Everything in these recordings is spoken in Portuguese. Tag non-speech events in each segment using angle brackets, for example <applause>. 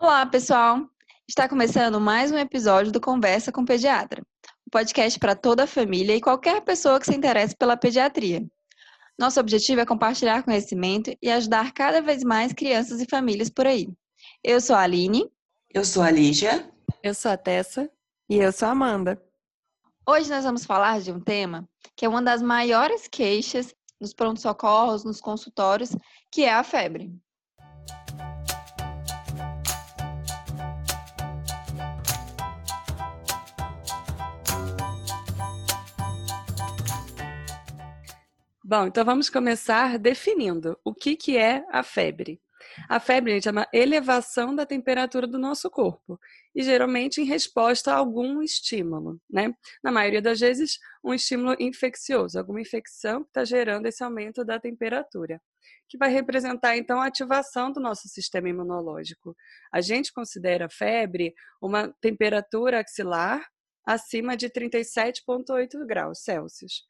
Olá, pessoal! Está começando mais um episódio do Conversa com Pediatra, um podcast para toda a família e qualquer pessoa que se interesse pela pediatria. Nosso objetivo é compartilhar conhecimento e ajudar cada vez mais crianças e famílias por aí. Eu sou a Aline. Eu sou a Lígia. Eu sou a Tessa. E eu sou a Amanda. Hoje nós vamos falar de um tema que é uma das maiores queixas nos pronto-socorros, nos consultórios, que é a febre. Bom, então vamos começar definindo o que, que é a febre. A febre, gente, é uma elevação da temperatura do nosso corpo e geralmente em resposta a algum estímulo, né? Na maioria das vezes, um estímulo infeccioso, alguma infecção que está gerando esse aumento da temperatura, que vai representar então a ativação do nosso sistema imunológico. A gente considera a febre uma temperatura axilar acima de 37,8 graus Celsius.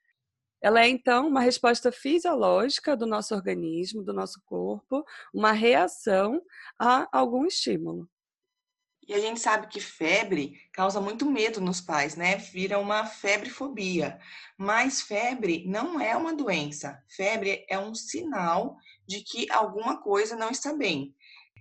Ela é, então, uma resposta fisiológica do nosso organismo, do nosso corpo, uma reação a algum estímulo. E a gente sabe que febre causa muito medo nos pais, né? Vira uma febrefobia. Mas febre não é uma doença. Febre é um sinal de que alguma coisa não está bem.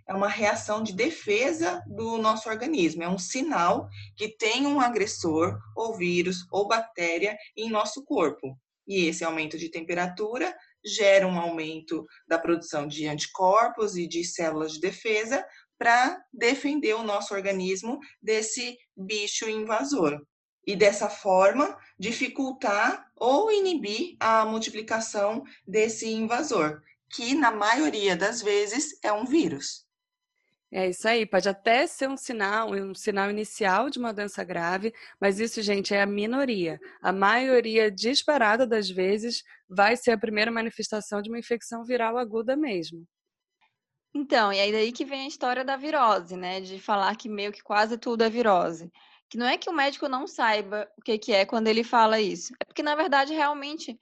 É uma reação de defesa do nosso organismo. É um sinal que tem um agressor, ou vírus, ou bactéria em nosso corpo. E esse aumento de temperatura gera um aumento da produção de anticorpos e de células de defesa para defender o nosso organismo desse bicho invasor. E dessa forma, dificultar ou inibir a multiplicação desse invasor, que na maioria das vezes é um vírus. É isso aí, pode até ser um sinal, um sinal inicial de uma doença grave, mas isso, gente, é a minoria. A maioria disparada das vezes vai ser a primeira manifestação de uma infecção viral aguda mesmo. Então, e aí daí que vem a história da virose, né? De falar que meio que quase tudo é virose. Que não é que o médico não saiba o que, que é quando ele fala isso. É porque, na verdade, realmente,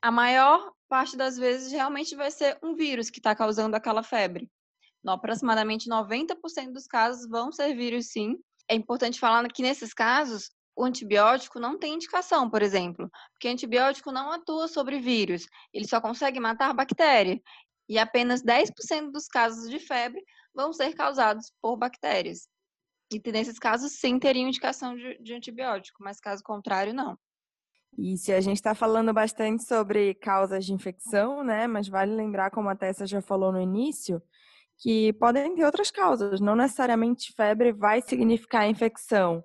a maior parte das vezes realmente vai ser um vírus que está causando aquela febre aproximadamente 90% dos casos vão ser vírus sim. É importante falar que nesses casos, o antibiótico não tem indicação, por exemplo, porque antibiótico não atua sobre vírus, ele só consegue matar bactéria. E apenas 10% dos casos de febre vão ser causados por bactérias. E nesses casos, sim, teriam indicação de, de antibiótico, mas caso contrário, não. E se a gente está falando bastante sobre causas de infecção, né? Mas vale lembrar, como a Tessa já falou no início, que podem ter outras causas, não necessariamente febre vai significar infecção.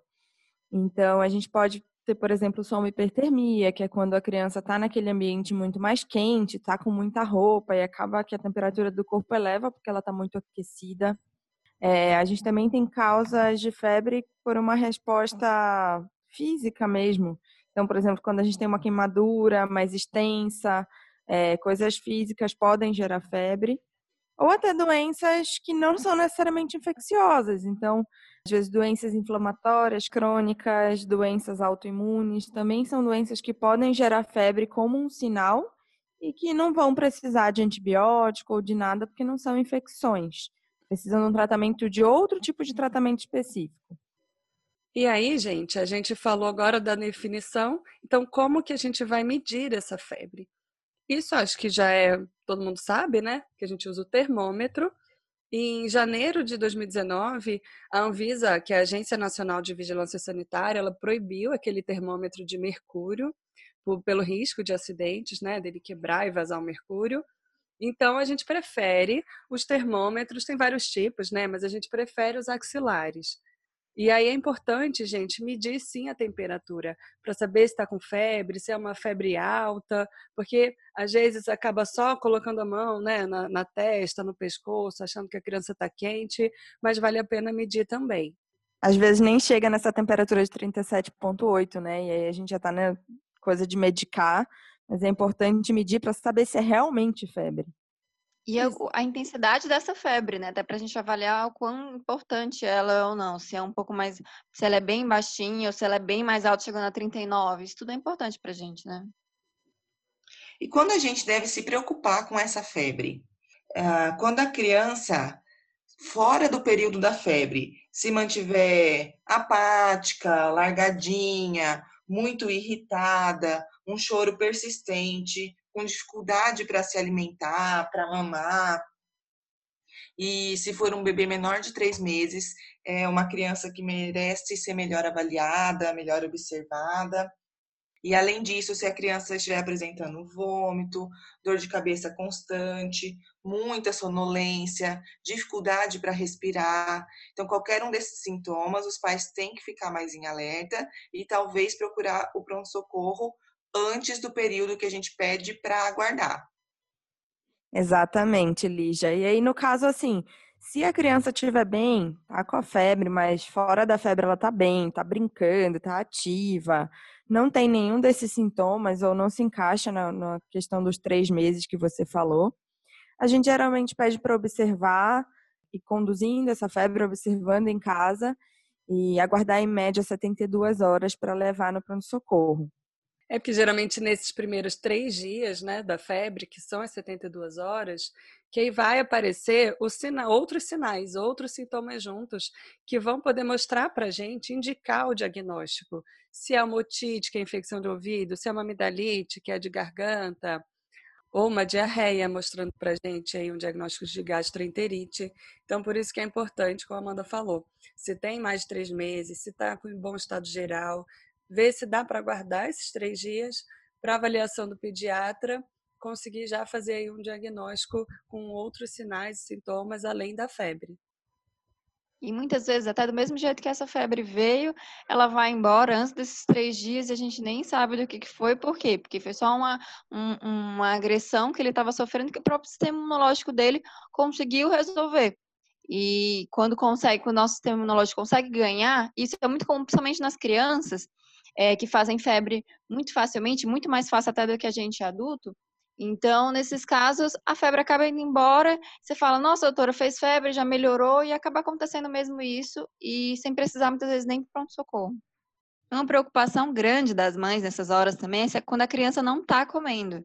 Então, a gente pode ter, por exemplo, só uma hipertermia, que é quando a criança está naquele ambiente muito mais quente, está com muita roupa e acaba que a temperatura do corpo eleva porque ela está muito aquecida. É, a gente também tem causas de febre por uma resposta física mesmo. Então, por exemplo, quando a gente tem uma queimadura mais extensa, é, coisas físicas podem gerar febre ou até doenças que não são necessariamente infecciosas. Então, às vezes, doenças inflamatórias, crônicas, doenças autoimunes, também são doenças que podem gerar febre como um sinal e que não vão precisar de antibiótico ou de nada, porque não são infecções. Precisam de um tratamento de outro tipo de tratamento específico. E aí, gente, a gente falou agora da definição, então como que a gente vai medir essa febre? Isso acho que já é, todo mundo sabe, né? Que a gente usa o termômetro. Em janeiro de 2019, a Anvisa, que é a Agência Nacional de Vigilância Sanitária, ela proibiu aquele termômetro de mercúrio por, pelo risco de acidentes, né, dele quebrar e vazar o mercúrio. Então a gente prefere os termômetros, tem vários tipos, né, mas a gente prefere os axilares. E aí é importante, gente, medir sim a temperatura para saber se está com febre, se é uma febre alta, porque às vezes acaba só colocando a mão né, na, na testa, no pescoço, achando que a criança está quente, mas vale a pena medir também. Às vezes nem chega nessa temperatura de 37,8, né? E aí a gente já está na coisa de medicar, mas é importante medir para saber se é realmente febre. E a, a, intensidade dessa febre, né? Até para a gente avaliar o quão importante ela é ou não. Se é um pouco mais. Se ela é bem baixinha ou se ela é bem mais alta, chegando a 39. Isso tudo é importante para a gente, né? E quando a gente deve se preocupar com essa febre? Uh, quando a criança fora do período da febre, se mantiver apática, largadinha, muito irritada, um choro persistente, com dificuldade para se alimentar, para mamar. E se for um bebê menor de três meses, é uma criança que merece ser melhor avaliada, melhor observada. E além disso, se a criança estiver apresentando vômito, dor de cabeça constante, muita sonolência, dificuldade para respirar, então qualquer um desses sintomas, os pais têm que ficar mais em alerta e talvez procurar o pronto-socorro antes do período que a gente pede para aguardar. Exatamente, Lígia. E aí, no caso, assim, se a criança estiver bem, tá com a febre, mas fora da febre ela tá bem, tá brincando, tá ativa, não tem nenhum desses sintomas ou não se encaixa na, na questão dos três meses que você falou, a gente geralmente pede para observar e conduzindo essa febre, observando em casa e aguardar em média 72 horas para levar no pronto-socorro. É porque geralmente nesses primeiros três dias né, da febre, que são as 72 horas, que aí vai aparecer sina outros sinais, outros sintomas juntos, que vão poder mostrar para a gente, indicar o diagnóstico. Se é uma otite, que é infecção de ouvido, se é uma amidalite, que é de garganta, ou uma diarreia, mostrando para a gente aí um diagnóstico de gastroenterite. Então, por isso que é importante, como a Amanda falou, se tem mais de três meses, se está com bom estado geral, ver se dá para guardar esses três dias para avaliação do pediatra, conseguir já fazer um diagnóstico com outros sinais e sintomas além da febre. E muitas vezes, até do mesmo jeito que essa febre veio, ela vai embora antes desses três dias e a gente nem sabe do que, que foi, por quê? Porque foi só uma, um, uma agressão que ele estava sofrendo que o próprio sistema imunológico dele conseguiu resolver. E quando consegue, quando o nosso sistema imunológico consegue ganhar, isso é muito comum, principalmente nas crianças, é, que fazem febre muito facilmente, muito mais fácil até do que a gente adulto. Então, nesses casos, a febre acaba indo embora, você fala, nossa, doutora, fez febre, já melhorou, e acaba acontecendo mesmo isso, e sem precisar muitas vezes nem pronto-socorro. Uma preocupação grande das mães nessas horas também é quando a criança não está comendo.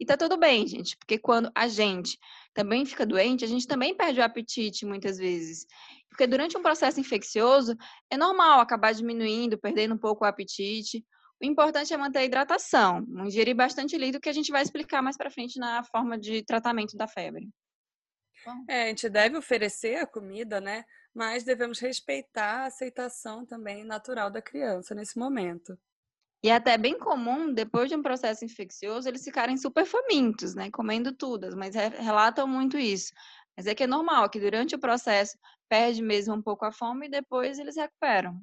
E tá tudo bem, gente, porque quando a gente também fica doente, a gente também perde o apetite muitas vezes. Porque durante um processo infeccioso, é normal acabar diminuindo, perdendo um pouco o apetite. O importante é manter a hidratação, ingerir bastante líquido, que a gente vai explicar mais para frente na forma de tratamento da febre. É, a gente deve oferecer a comida, né? Mas devemos respeitar a aceitação também natural da criança nesse momento. E é até bem comum, depois de um processo infeccioso, eles ficarem super famintos, né? Comendo tudo, mas relatam muito isso. Mas é que é normal, que durante o processo perde mesmo um pouco a fome e depois eles recuperam.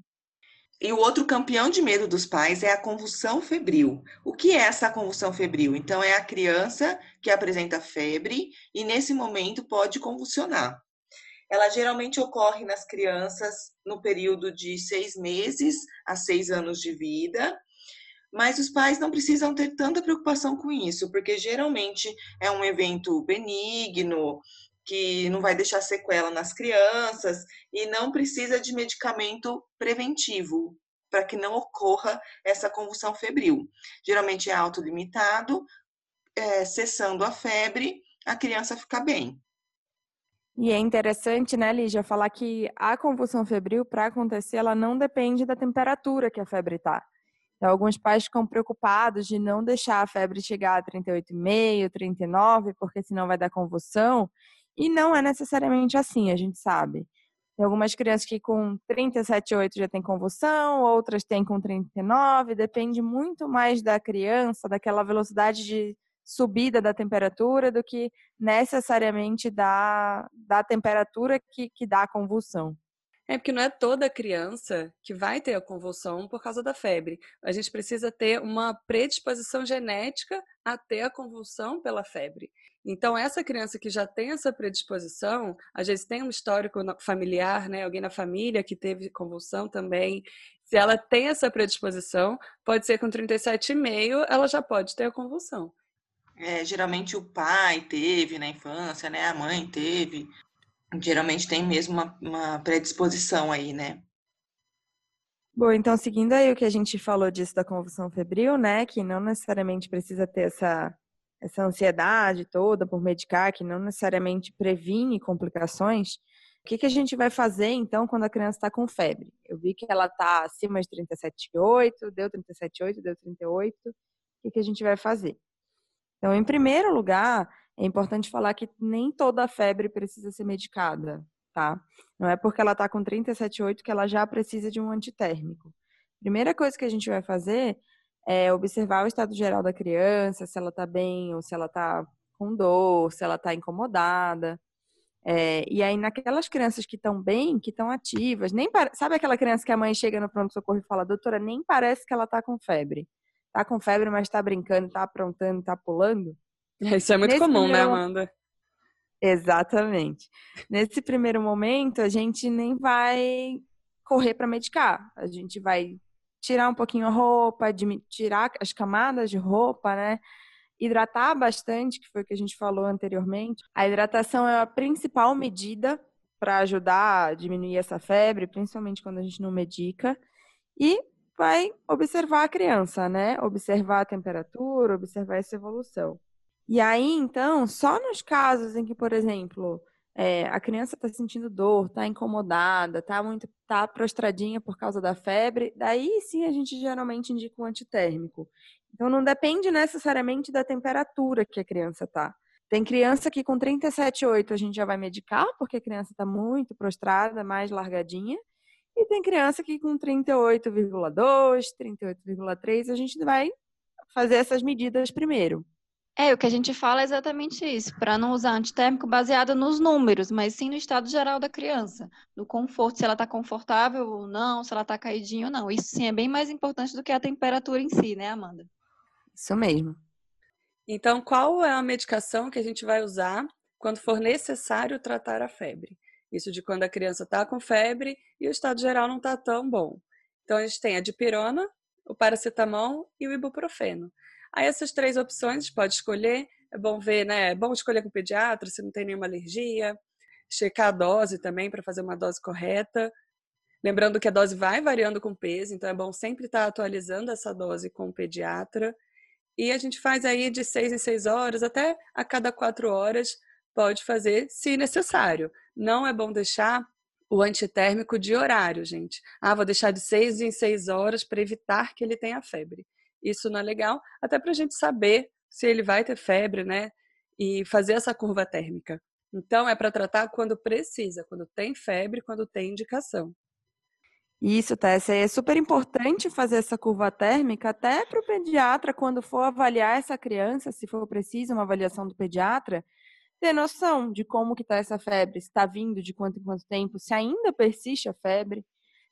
E o outro campeão de medo dos pais é a convulsão febril. O que é essa convulsão febril? Então, é a criança que apresenta febre e, nesse momento, pode convulsionar. Ela geralmente ocorre nas crianças no período de seis meses a seis anos de vida mas os pais não precisam ter tanta preocupação com isso, porque geralmente é um evento benigno, que não vai deixar sequela nas crianças e não precisa de medicamento preventivo para que não ocorra essa convulsão febril. Geralmente é autolimitado, é, cessando a febre, a criança fica bem. E é interessante, né, Lígia, falar que a convulsão febril, para acontecer, ela não depende da temperatura que a febre está. Então, alguns pais ficam preocupados de não deixar a febre chegar a 38,5, 39, porque senão vai dar convulsão. E não é necessariamente assim, a gente sabe. Tem algumas crianças que com 37,8 já tem convulsão, outras têm com 39, depende muito mais da criança, daquela velocidade de subida da temperatura, do que necessariamente da, da temperatura que, que dá a convulsão. É porque não é toda criança que vai ter a convulsão por causa da febre. A gente precisa ter uma predisposição genética a ter a convulsão pela febre. Então, essa criança que já tem essa predisposição, às vezes tem um histórico familiar, né? Alguém na família que teve convulsão também. Se ela tem essa predisposição, pode ser com 37,5, ela já pode ter a convulsão. É, geralmente o pai teve na infância, né? A mãe teve geralmente tem mesmo uma, uma predisposição aí, né? Bom, então seguindo aí o que a gente falou disso da convulsão febril, né, que não necessariamente precisa ter essa, essa ansiedade toda por medicar, que não necessariamente previne complicações, O que, que a gente vai fazer, então, quando a criança está com febre? Eu vi que ela está acima de 37,8, deu 37,8, deu 38. O que, que a gente vai fazer? Então, em primeiro lugar, é importante falar que nem toda febre precisa ser medicada, tá? Não é porque ela está com 37,8 que ela já precisa de um antitérmico. Primeira coisa que a gente vai fazer é observar o estado geral da criança, se ela está bem ou se ela está com dor, se ela está incomodada. É, e aí, naquelas crianças que estão bem, que estão ativas, nem sabe aquela criança que a mãe chega no pronto-socorro e fala, doutora, nem parece que ela está com febre. Está com febre, mas está brincando, está aprontando, está pulando? <laughs> Isso é muito Nesse comum, né, primeiro... né, Amanda? Exatamente. Nesse primeiro momento, a gente nem vai correr para medicar. A gente vai tirar um pouquinho a roupa, tirar as camadas de roupa, né? Hidratar bastante, que foi o que a gente falou anteriormente. A hidratação é a principal medida para ajudar a diminuir essa febre, principalmente quando a gente não medica. E vai observar a criança, né? Observar a temperatura, observar essa evolução. E aí, então, só nos casos em que, por exemplo, é, a criança está sentindo dor, está incomodada, está muito, tá prostradinha por causa da febre, daí sim a gente geralmente indica um antitérmico. Então não depende necessariamente da temperatura que a criança está. Tem criança que com 37,8 a gente já vai medicar, porque a criança está muito prostrada, mais largadinha. E tem criança que com 38,2, 38,3 a gente vai fazer essas medidas primeiro. É, o que a gente fala é exatamente isso, para não usar antitérmico baseado nos números, mas sim no estado geral da criança, no conforto, se ela está confortável ou não, se ela está caidinha ou não. Isso sim é bem mais importante do que a temperatura em si, né, Amanda? Isso mesmo. Então, qual é a medicação que a gente vai usar quando for necessário tratar a febre? Isso de quando a criança está com febre e o estado geral não está tão bom. Então, a gente tem a dipirona, o paracetamol e o ibuprofeno. Aí essas três opções pode escolher. É bom ver, né? É bom escolher com o pediatra se não tem nenhuma alergia. Checar a dose também para fazer uma dose correta. Lembrando que a dose vai variando com o peso, então é bom sempre estar tá atualizando essa dose com o pediatra. E a gente faz aí de seis em seis horas, até a cada quatro horas, pode fazer se necessário. Não é bom deixar o antitérmico de horário, gente. Ah, vou deixar de seis em seis horas para evitar que ele tenha febre. Isso não é legal, até para a gente saber se ele vai ter febre, né? E fazer essa curva térmica. Então, é para tratar quando precisa, quando tem febre, quando tem indicação. Isso, Tessa. É super importante fazer essa curva térmica até para o pediatra, quando for avaliar essa criança, se for preciso uma avaliação do pediatra, ter noção de como que está essa febre, se está vindo, de quanto em quanto tempo, se ainda persiste a febre.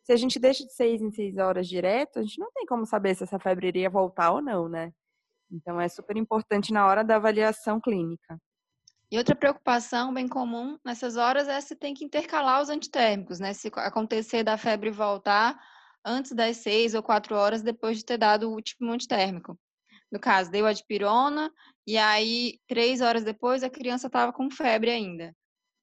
Se a gente deixa de seis em seis horas direto, a gente não tem como saber se essa febre iria voltar ou não, né? Então é super importante na hora da avaliação clínica. E outra preocupação bem comum nessas horas é se tem que intercalar os antitérmicos, né? Se acontecer da febre voltar antes das seis ou quatro horas depois de ter dado o último antitérmico. No caso, deu a dipirona e aí três horas depois a criança estava com febre ainda.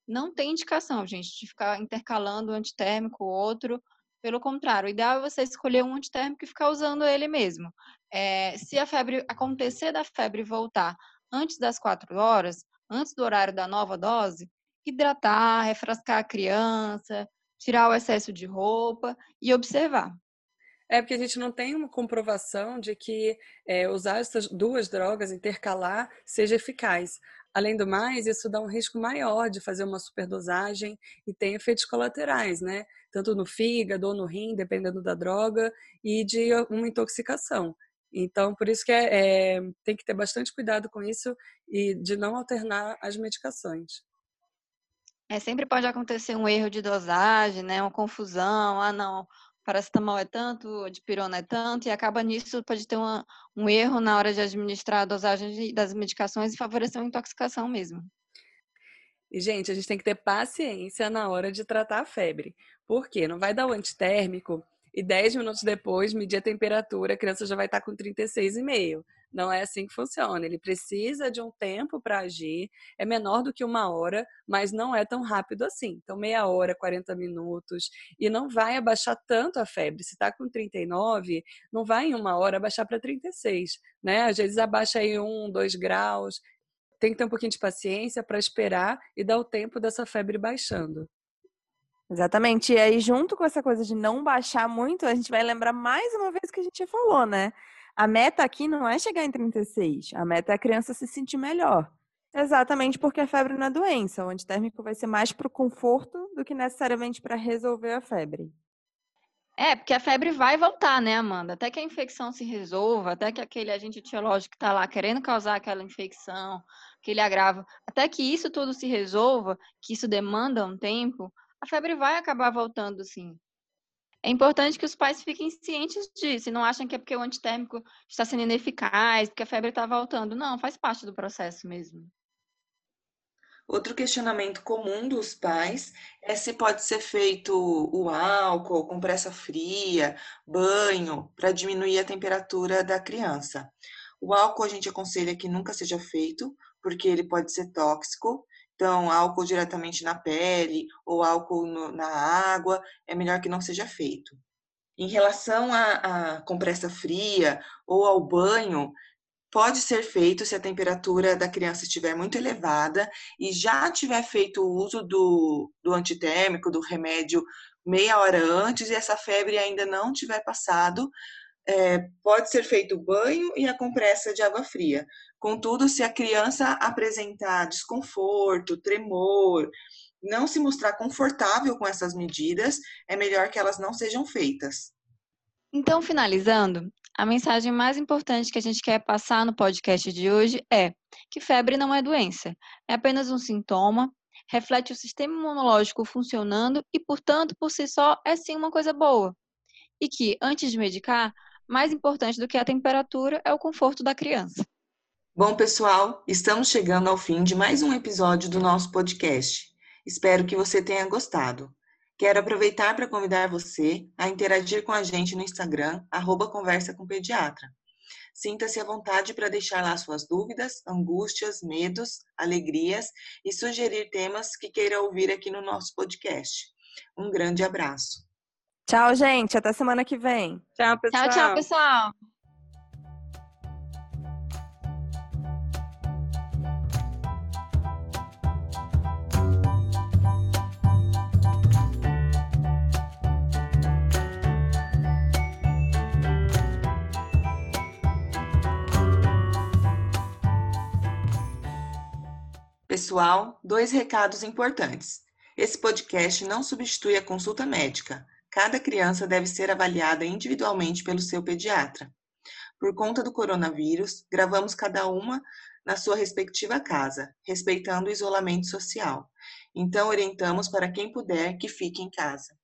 Não tem indicação, gente, de ficar intercalando o antitérmico, outro, pelo contrário, o ideal é você escolher um antitérmico e ficar usando ele mesmo. É, se a febre acontecer da febre voltar antes das quatro horas, antes do horário da nova dose, hidratar, refrescar a criança, tirar o excesso de roupa e observar. É porque a gente não tem uma comprovação de que é, usar essas duas drogas, intercalar, seja eficaz. Além do mais, isso dá um risco maior de fazer uma superdosagem e tem efeitos colaterais, né? Tanto no fígado ou no rim, dependendo da droga, e de uma intoxicação. Então, por isso que é, é, tem que ter bastante cuidado com isso e de não alternar as medicações. É, sempre pode acontecer um erro de dosagem, né? Uma confusão. Ah, não, paracetamol é tanto, dipirona é tanto, e acaba nisso, pode ter uma, um erro na hora de administrar a dosagem das medicações e favorecer uma intoxicação mesmo. E, gente, a gente tem que ter paciência na hora de tratar a febre. Por quê? Não vai dar o antitérmico e 10 minutos depois medir a temperatura, a criança já vai estar com 36,5. Não é assim que funciona. Ele precisa de um tempo para agir, é menor do que uma hora, mas não é tão rápido assim. Então, meia hora, 40 minutos, e não vai abaixar tanto a febre. Se está com 39, não vai em uma hora abaixar para 36, né? Às vezes abaixa aí um, dois graus. Tem que ter um pouquinho de paciência para esperar e dar o tempo dessa febre baixando. Exatamente. E aí, junto com essa coisa de não baixar muito, a gente vai lembrar mais uma vez que a gente falou, né? A meta aqui não é chegar em 36, a meta é a criança se sentir melhor. Exatamente porque a febre não é doença. O antitérmico vai ser mais para o conforto do que necessariamente para resolver a febre. É, porque a febre vai voltar, né, Amanda? Até que a infecção se resolva, até que aquele agente etiológico que está lá querendo causar aquela infecção, aquele agravo, até que isso tudo se resolva, que isso demanda um tempo, a febre vai acabar voltando, sim. É importante que os pais fiquem cientes disso e não achem que é porque o antitérmico está sendo ineficaz, porque a febre está voltando. Não, faz parte do processo mesmo. Outro questionamento comum dos pais é se pode ser feito o álcool, compressa fria, banho, para diminuir a temperatura da criança. O álcool a gente aconselha que nunca seja feito, porque ele pode ser tóxico. Então, álcool diretamente na pele ou álcool no, na água é melhor que não seja feito. Em relação à compressa fria ou ao banho, pode ser feito se a temperatura da criança estiver muito elevada e já tiver feito o uso do, do antitérmico, do remédio, meia hora antes e essa febre ainda não tiver passado, é, pode ser feito o banho e a compressa de água fria. Contudo, se a criança apresentar desconforto, tremor, não se mostrar confortável com essas medidas, é melhor que elas não sejam feitas. Então, finalizando, a mensagem mais importante que a gente quer passar no podcast de hoje é que febre não é doença, é apenas um sintoma, reflete o sistema imunológico funcionando e, portanto, por si só, é sim uma coisa boa. E que, antes de medicar, mais importante do que a temperatura é o conforto da criança. Bom, pessoal, estamos chegando ao fim de mais um episódio do nosso podcast. Espero que você tenha gostado. Quero aproveitar para convidar você a interagir com a gente no Instagram, arroba Conversa com Pediatra. Sinta-se à vontade para deixar lá suas dúvidas, angústias, medos, alegrias e sugerir temas que queira ouvir aqui no nosso podcast. Um grande abraço. Tchau, gente. Até semana que vem. Tchau, pessoal. Tchau, tchau, pessoal. Pessoal, dois recados importantes. Esse podcast não substitui a consulta médica. Cada criança deve ser avaliada individualmente pelo seu pediatra. Por conta do coronavírus, gravamos cada uma na sua respectiva casa, respeitando o isolamento social. Então, orientamos para quem puder que fique em casa.